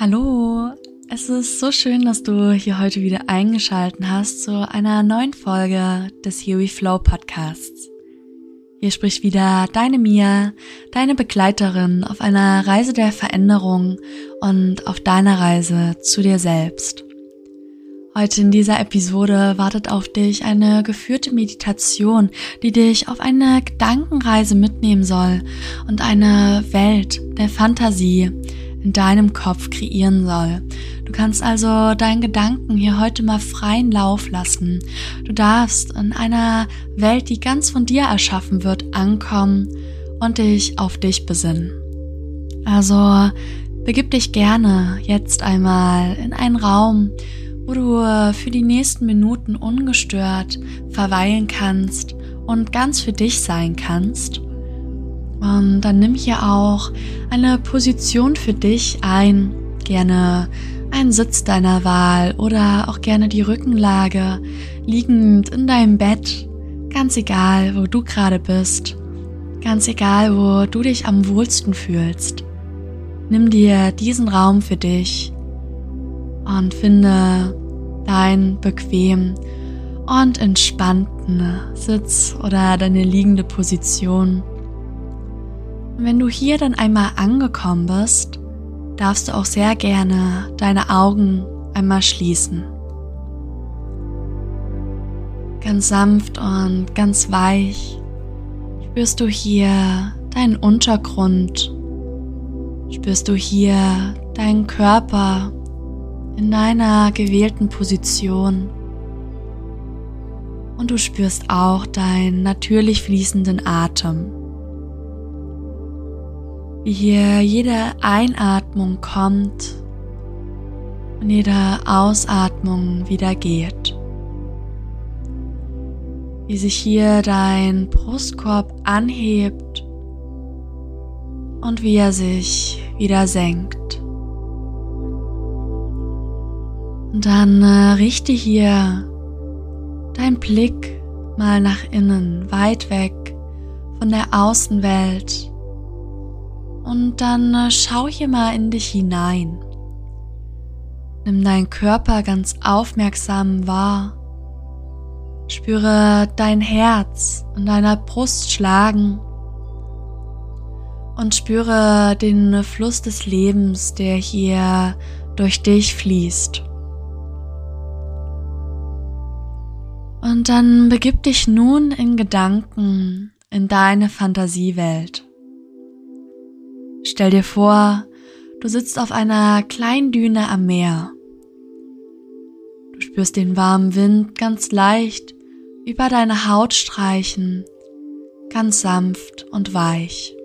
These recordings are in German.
Hallo, es ist so schön, dass du hier heute wieder eingeschalten hast zu einer neuen Folge des Here We Flow Podcasts. Hier spricht wieder deine Mia, deine Begleiterin auf einer Reise der Veränderung und auf deiner Reise zu dir selbst. Heute in dieser Episode wartet auf dich eine geführte Meditation, die dich auf eine Gedankenreise mitnehmen soll und eine Welt der Fantasie, in deinem Kopf kreieren soll. Du kannst also deinen Gedanken hier heute mal freien Lauf lassen. Du darfst in einer Welt, die ganz von dir erschaffen wird, ankommen und dich auf dich besinnen. Also begib dich gerne jetzt einmal in einen Raum, wo du für die nächsten Minuten ungestört verweilen kannst und ganz für dich sein kannst. Und dann nimm hier auch eine Position für dich ein, gerne einen Sitz deiner Wahl oder auch gerne die Rückenlage, liegend in deinem Bett, ganz egal, wo du gerade bist, ganz egal, wo du dich am wohlsten fühlst. Nimm dir diesen Raum für dich und finde deinen bequem und entspannten Sitz oder deine liegende Position. Wenn du hier dann einmal angekommen bist, darfst du auch sehr gerne deine Augen einmal schließen. Ganz sanft und ganz weich spürst du hier deinen Untergrund, spürst du hier deinen Körper in deiner gewählten Position und du spürst auch deinen natürlich fließenden Atem wie hier jede Einatmung kommt und jede Ausatmung wieder geht. Wie sich hier dein Brustkorb anhebt und wie er sich wieder senkt. Und dann äh, richte hier dein Blick mal nach innen, weit weg von der Außenwelt und dann äh, schau hier mal in dich hinein. Nimm deinen Körper ganz aufmerksam wahr. Spüre dein Herz in deiner Brust schlagen und spüre den Fluss des Lebens, der hier durch dich fließt. Und dann begib dich nun in Gedanken in deine Fantasiewelt. Stell dir vor, du sitzt auf einer kleinen Düne am Meer. Du spürst den warmen Wind ganz leicht über deine Haut streichen, ganz sanft und weich.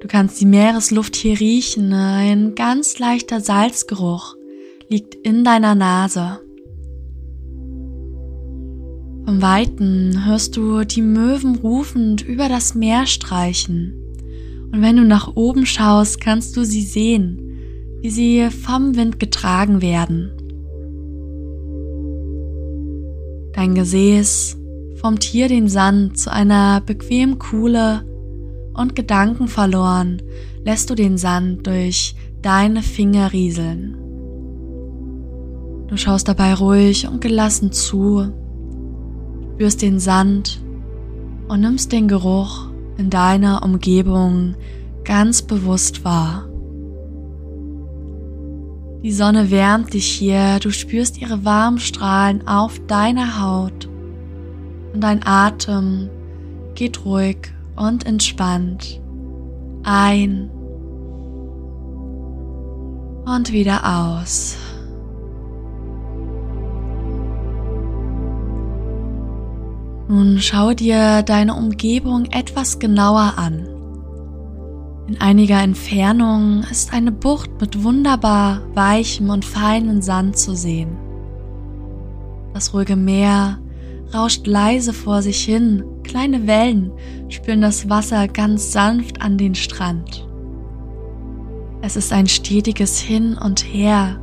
Du kannst die Meeresluft hier riechen, ein ganz leichter Salzgeruch liegt in deiner Nase. Vom Weiten hörst du die Möwen rufend über das Meer streichen. Und wenn du nach oben schaust, kannst du sie sehen, wie sie vom Wind getragen werden. Dein Gesäß formt hier den Sand zu einer bequemen Kuhle und Gedanken verloren lässt du den Sand durch deine Finger rieseln. Du schaust dabei ruhig und gelassen zu, spürst den Sand und nimmst den Geruch in deiner Umgebung ganz bewusst wahr. Die Sonne wärmt dich hier, du spürst ihre warmen Strahlen auf deiner Haut und dein Atem geht ruhig und entspannt ein und wieder aus. Nun schau dir deine Umgebung etwas genauer an. In einiger Entfernung ist eine Bucht mit wunderbar weichem und feinem Sand zu sehen. Das ruhige Meer rauscht leise vor sich hin, kleine Wellen spüren das Wasser ganz sanft an den Strand. Es ist ein stetiges Hin und Her,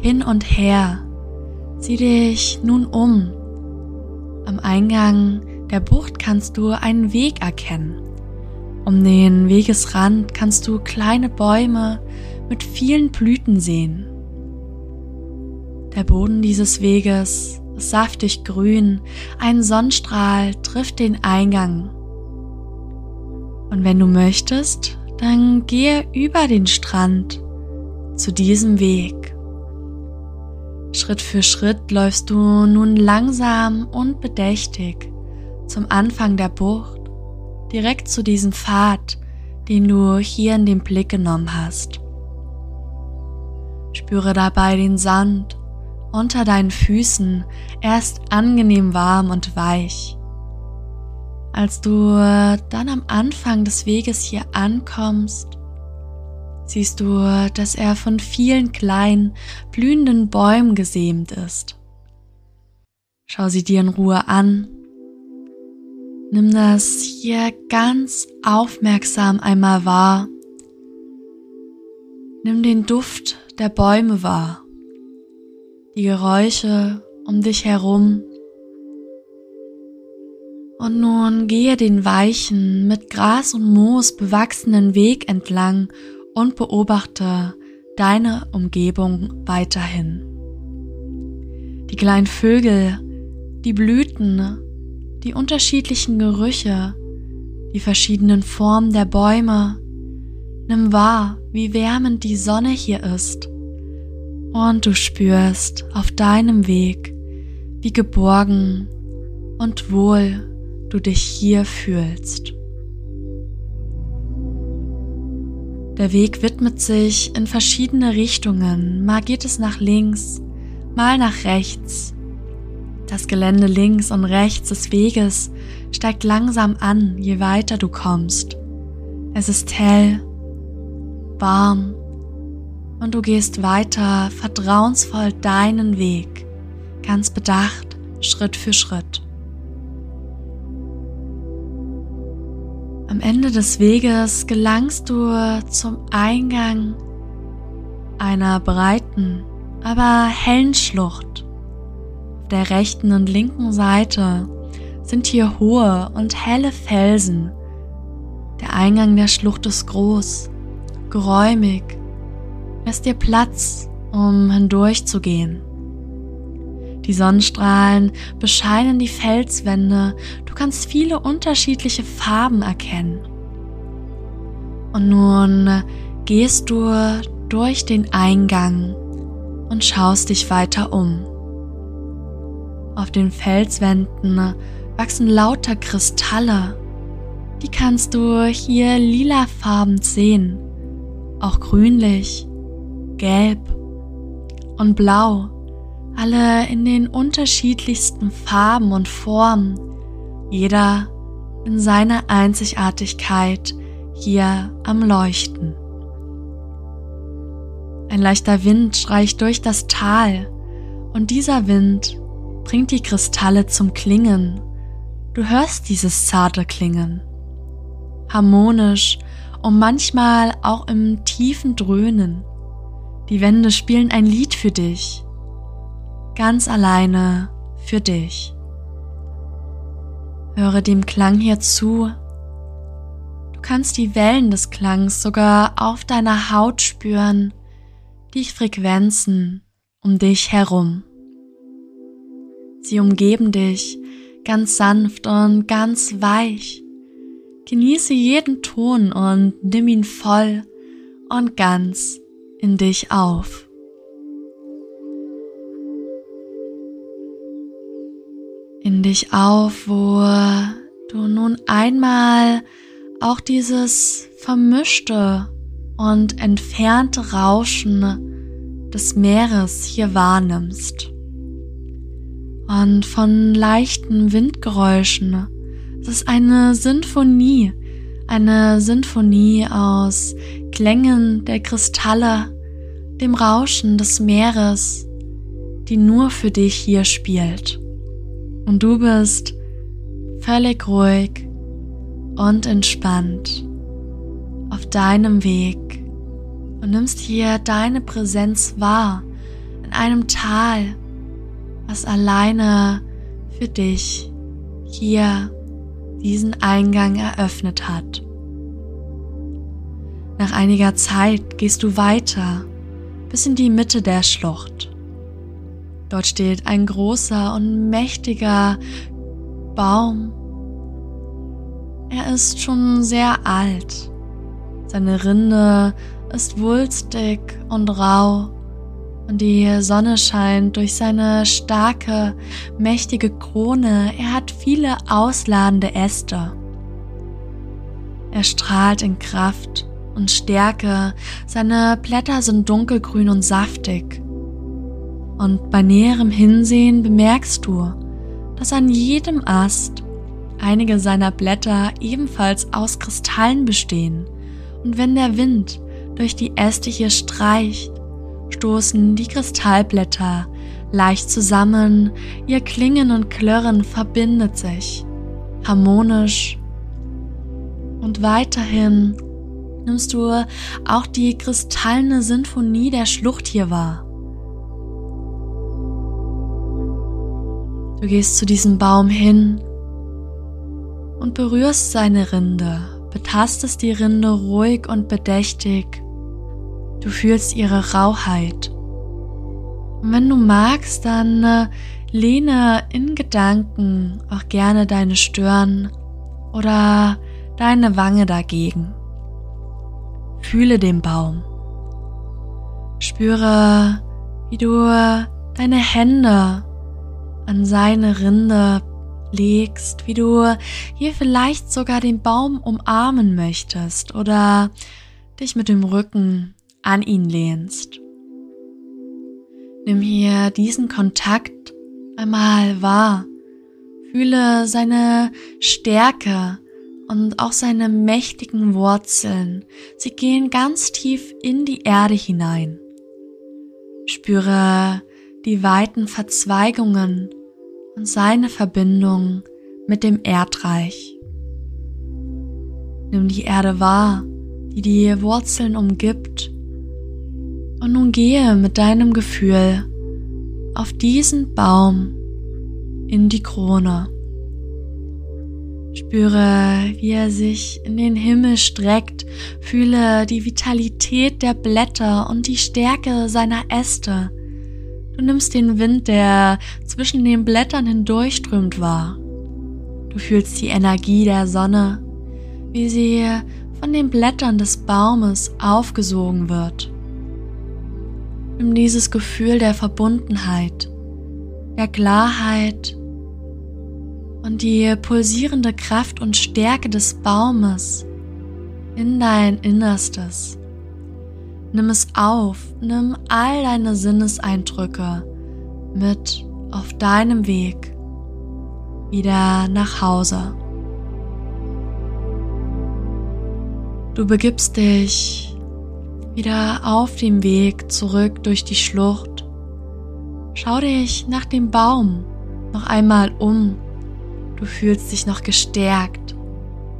hin und her. Sieh dich nun um am Eingang der Bucht kannst du einen Weg erkennen. Um den Wegesrand kannst du kleine Bäume mit vielen Blüten sehen. Der Boden dieses Weges ist saftig grün, ein Sonnenstrahl trifft den Eingang. Und wenn du möchtest, dann gehe über den Strand zu diesem Weg. Schritt für Schritt läufst du nun langsam und bedächtig zum Anfang der Bucht, direkt zu diesem Pfad, den du hier in den Blick genommen hast. Spüre dabei den Sand unter deinen Füßen, er ist angenehm warm und weich. Als du dann am Anfang des Weges hier ankommst, siehst du, dass er von vielen kleinen, blühenden Bäumen gesämt ist. Schau sie dir in Ruhe an. Nimm das hier ganz aufmerksam einmal wahr. Nimm den Duft der Bäume wahr, die Geräusche um dich herum. Und nun gehe den weichen, mit Gras und Moos bewachsenen Weg entlang und beobachte deine Umgebung weiterhin. Die kleinen Vögel, die Blüten, die unterschiedlichen Gerüche, die verschiedenen Formen der Bäume. Nimm wahr, wie wärmend die Sonne hier ist. Und du spürst auf deinem Weg, wie geborgen und wohl du dich hier fühlst. Der Weg widmet sich in verschiedene Richtungen. Mal geht es nach links, mal nach rechts. Das Gelände links und rechts des Weges steigt langsam an, je weiter du kommst. Es ist hell, warm und du gehst weiter vertrauensvoll deinen Weg, ganz bedacht, Schritt für Schritt. Am Ende des Weges gelangst du zum Eingang einer breiten, aber hellen Schlucht. Auf der rechten und linken Seite sind hier hohe und helle Felsen. Der Eingang der Schlucht ist groß, geräumig, lässt dir Platz, um hindurchzugehen. Die Sonnenstrahlen bescheinen die Felswände, du kannst viele unterschiedliche Farben erkennen. Und nun gehst du durch den Eingang und schaust dich weiter um. Auf den Felswänden wachsen lauter Kristalle. Die kannst du hier lilafarben sehen, auch grünlich, gelb und blau alle in den unterschiedlichsten Farben und Formen, jeder in seiner Einzigartigkeit hier am Leuchten. Ein leichter Wind streicht durch das Tal und dieser Wind bringt die Kristalle zum Klingen. Du hörst dieses zarte Klingen. Harmonisch und manchmal auch im tiefen Dröhnen. Die Wände spielen ein Lied für dich ganz alleine für dich. Höre dem Klang hier zu. Du kannst die Wellen des Klangs sogar auf deiner Haut spüren, die Frequenzen um dich herum. Sie umgeben dich ganz sanft und ganz weich. Genieße jeden Ton und nimm ihn voll und ganz in dich auf. In dich auf, wo du nun einmal auch dieses vermischte und entfernte Rauschen des Meeres hier wahrnimmst. Und von leichten Windgeräuschen. Es ist eine Sinfonie, eine Sinfonie aus Klängen der Kristalle, dem Rauschen des Meeres, die nur für dich hier spielt und du bist völlig ruhig und entspannt auf deinem Weg und nimmst hier deine Präsenz wahr in einem Tal, was alleine für dich hier diesen Eingang eröffnet hat. Nach einiger Zeit gehst du weiter bis in die Mitte der Schlucht. Dort steht ein großer und mächtiger Baum. Er ist schon sehr alt. Seine Rinde ist wulstig und rau und die Sonne scheint durch seine starke, mächtige Krone. Er hat viele ausladende Äste. Er strahlt in Kraft und Stärke. Seine Blätter sind dunkelgrün und saftig. Und bei näherem Hinsehen bemerkst du, dass an jedem Ast einige seiner Blätter ebenfalls aus Kristallen bestehen. Und wenn der Wind durch die Äste hier streicht, stoßen die Kristallblätter leicht zusammen, ihr Klingen und Klirren verbindet sich, harmonisch. Und weiterhin nimmst du auch die kristallene Sinfonie der Schlucht hier wahr. Du gehst zu diesem Baum hin und berührst seine Rinde, betastest die Rinde ruhig und bedächtig Du fühlst ihre Rauheit. Und wenn du magst, dann äh, lehne in Gedanken auch gerne deine Stirn oder deine Wange dagegen. Fühle den Baum. Spüre, wie du deine Hände an seine Rinde legst, wie du hier vielleicht sogar den Baum umarmen möchtest oder dich mit dem Rücken an ihn lehnst. Nimm hier diesen Kontakt einmal wahr. Fühle seine Stärke und auch seine mächtigen Wurzeln. Sie gehen ganz tief in die Erde hinein. Spüre die weiten Verzweigungen und seine Verbindung mit dem Erdreich. Nimm die Erde wahr, die die Wurzeln umgibt und nun gehe mit deinem Gefühl auf diesen Baum in die Krone. Spüre, wie er sich in den Himmel streckt, fühle die Vitalität der Blätter und die Stärke seiner Äste. Du nimmst den Wind, der zwischen den Blättern hindurchströmt, wahr. Du fühlst die Energie der Sonne, wie sie von den Blättern des Baumes aufgesogen wird. Nimm dieses Gefühl der Verbundenheit, der Klarheit und die pulsierende Kraft und Stärke des Baumes in dein Innerstes. Nimm es auf, nimm all deine Sinneseindrücke mit auf deinem Weg wieder nach Hause. Du begibst dich wieder auf dem Weg zurück durch die Schlucht. Schau dich nach dem Baum noch einmal um. Du fühlst dich noch gestärkt,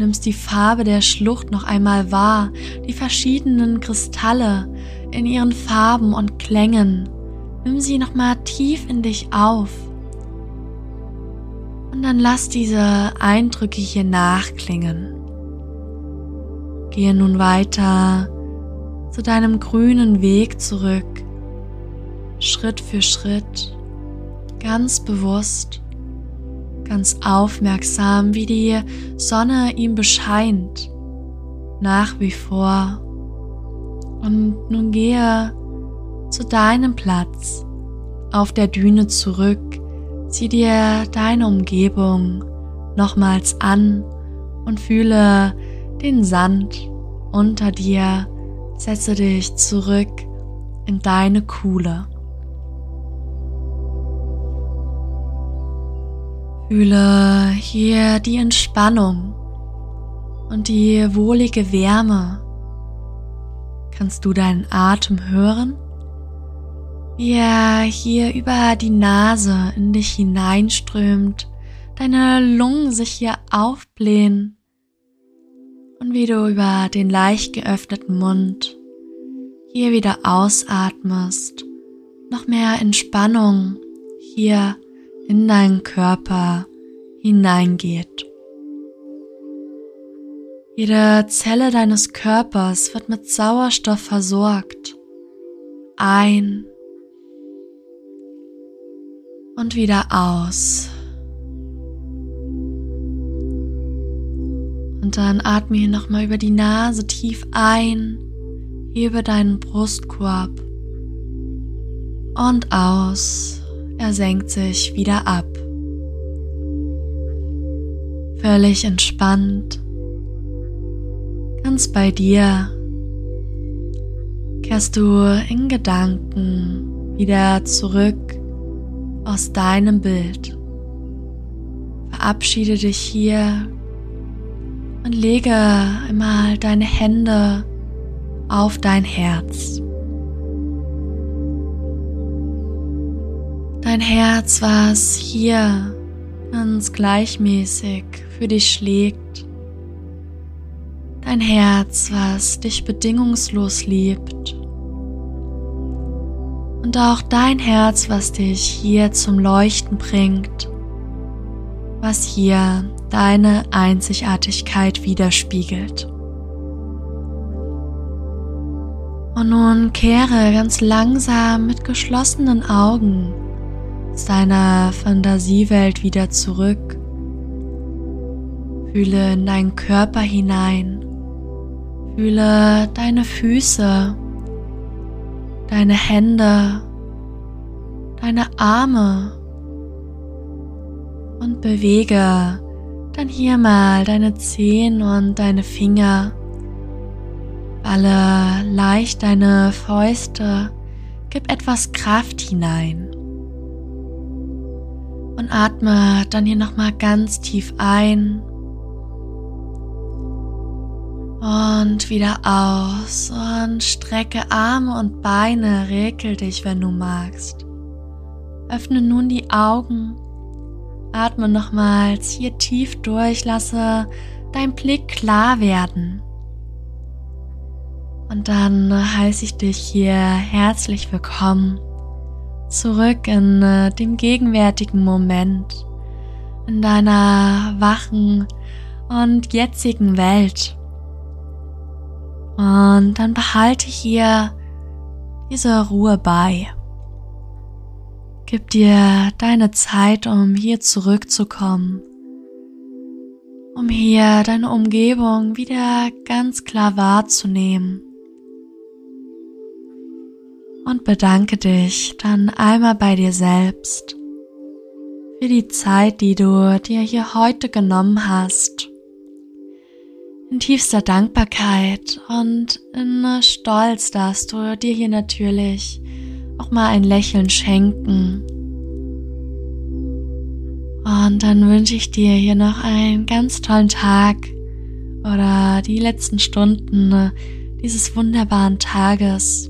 nimmst die Farbe der Schlucht noch einmal wahr, die verschiedenen Kristalle in ihren Farben und Klängen. Nimm sie noch mal tief in dich auf. Und dann lass diese Eindrücke hier nachklingen. Gehe nun weiter zu deinem grünen Weg zurück, Schritt für Schritt, ganz bewusst, ganz aufmerksam, wie die Sonne ihm bescheint, nach wie vor. Und nun gehe zu deinem Platz auf der Düne zurück, zieh dir deine Umgebung nochmals an und fühle den Sand unter dir setze dich zurück in deine Kuhle. Fühle hier die Entspannung und die wohlige Wärme. Kannst du deinen Atem hören? Wie er hier über die Nase in dich hineinströmt, deine Lungen sich hier aufblähen und wie du über den leicht geöffneten Mund hier wieder ausatmest, noch mehr Entspannung hier in deinen Körper hineingeht. Jede Zelle deines Körpers wird mit Sauerstoff versorgt. Ein und wieder aus. Und dann atme hier nochmal über die Nase tief ein, hebe deinen Brustkorb und aus. Er senkt sich wieder ab. Völlig entspannt ganz bei dir, kehrst du in Gedanken wieder zurück aus deinem Bild. Verabschiede dich hier und lege einmal deine Hände auf dein Herz. Dein Herz, was hier ganz gleichmäßig für dich schlägt Dein Herz, was dich bedingungslos liebt. Und auch dein Herz, was dich hier zum Leuchten bringt, was hier deine Einzigartigkeit widerspiegelt. Und nun kehre ganz langsam mit geschlossenen Augen deiner Fantasiewelt wieder zurück. Fühle in deinen Körper hinein Fühle deine Füße, deine Hände, deine Arme und bewege dann hier mal deine Zehen und deine Finger. Balle leicht deine Fäuste, gib etwas Kraft hinein. Und atme dann hier nochmal ganz tief ein. Und wieder aus. Und strecke Arme und Beine, regel dich, wenn du magst. Öffne nun die Augen, atme nochmals hier tief durch, lasse dein Blick klar werden. Und dann heiße ich dich hier herzlich willkommen zurück in äh, dem gegenwärtigen Moment, in deiner wachen und jetzigen Welt. Und dann behalte hier diese Ruhe bei. Gib dir deine Zeit, um hier zurückzukommen, um hier deine Umgebung wieder ganz klar wahrzunehmen. Und bedanke dich dann einmal bei dir selbst für die Zeit, die du dir hier heute genommen hast in tiefster Dankbarkeit und in Stolz darfst du dir hier natürlich auch mal ein Lächeln schenken. Und dann wünsche ich dir hier noch einen ganz tollen Tag oder die letzten Stunden dieses wunderbaren Tages.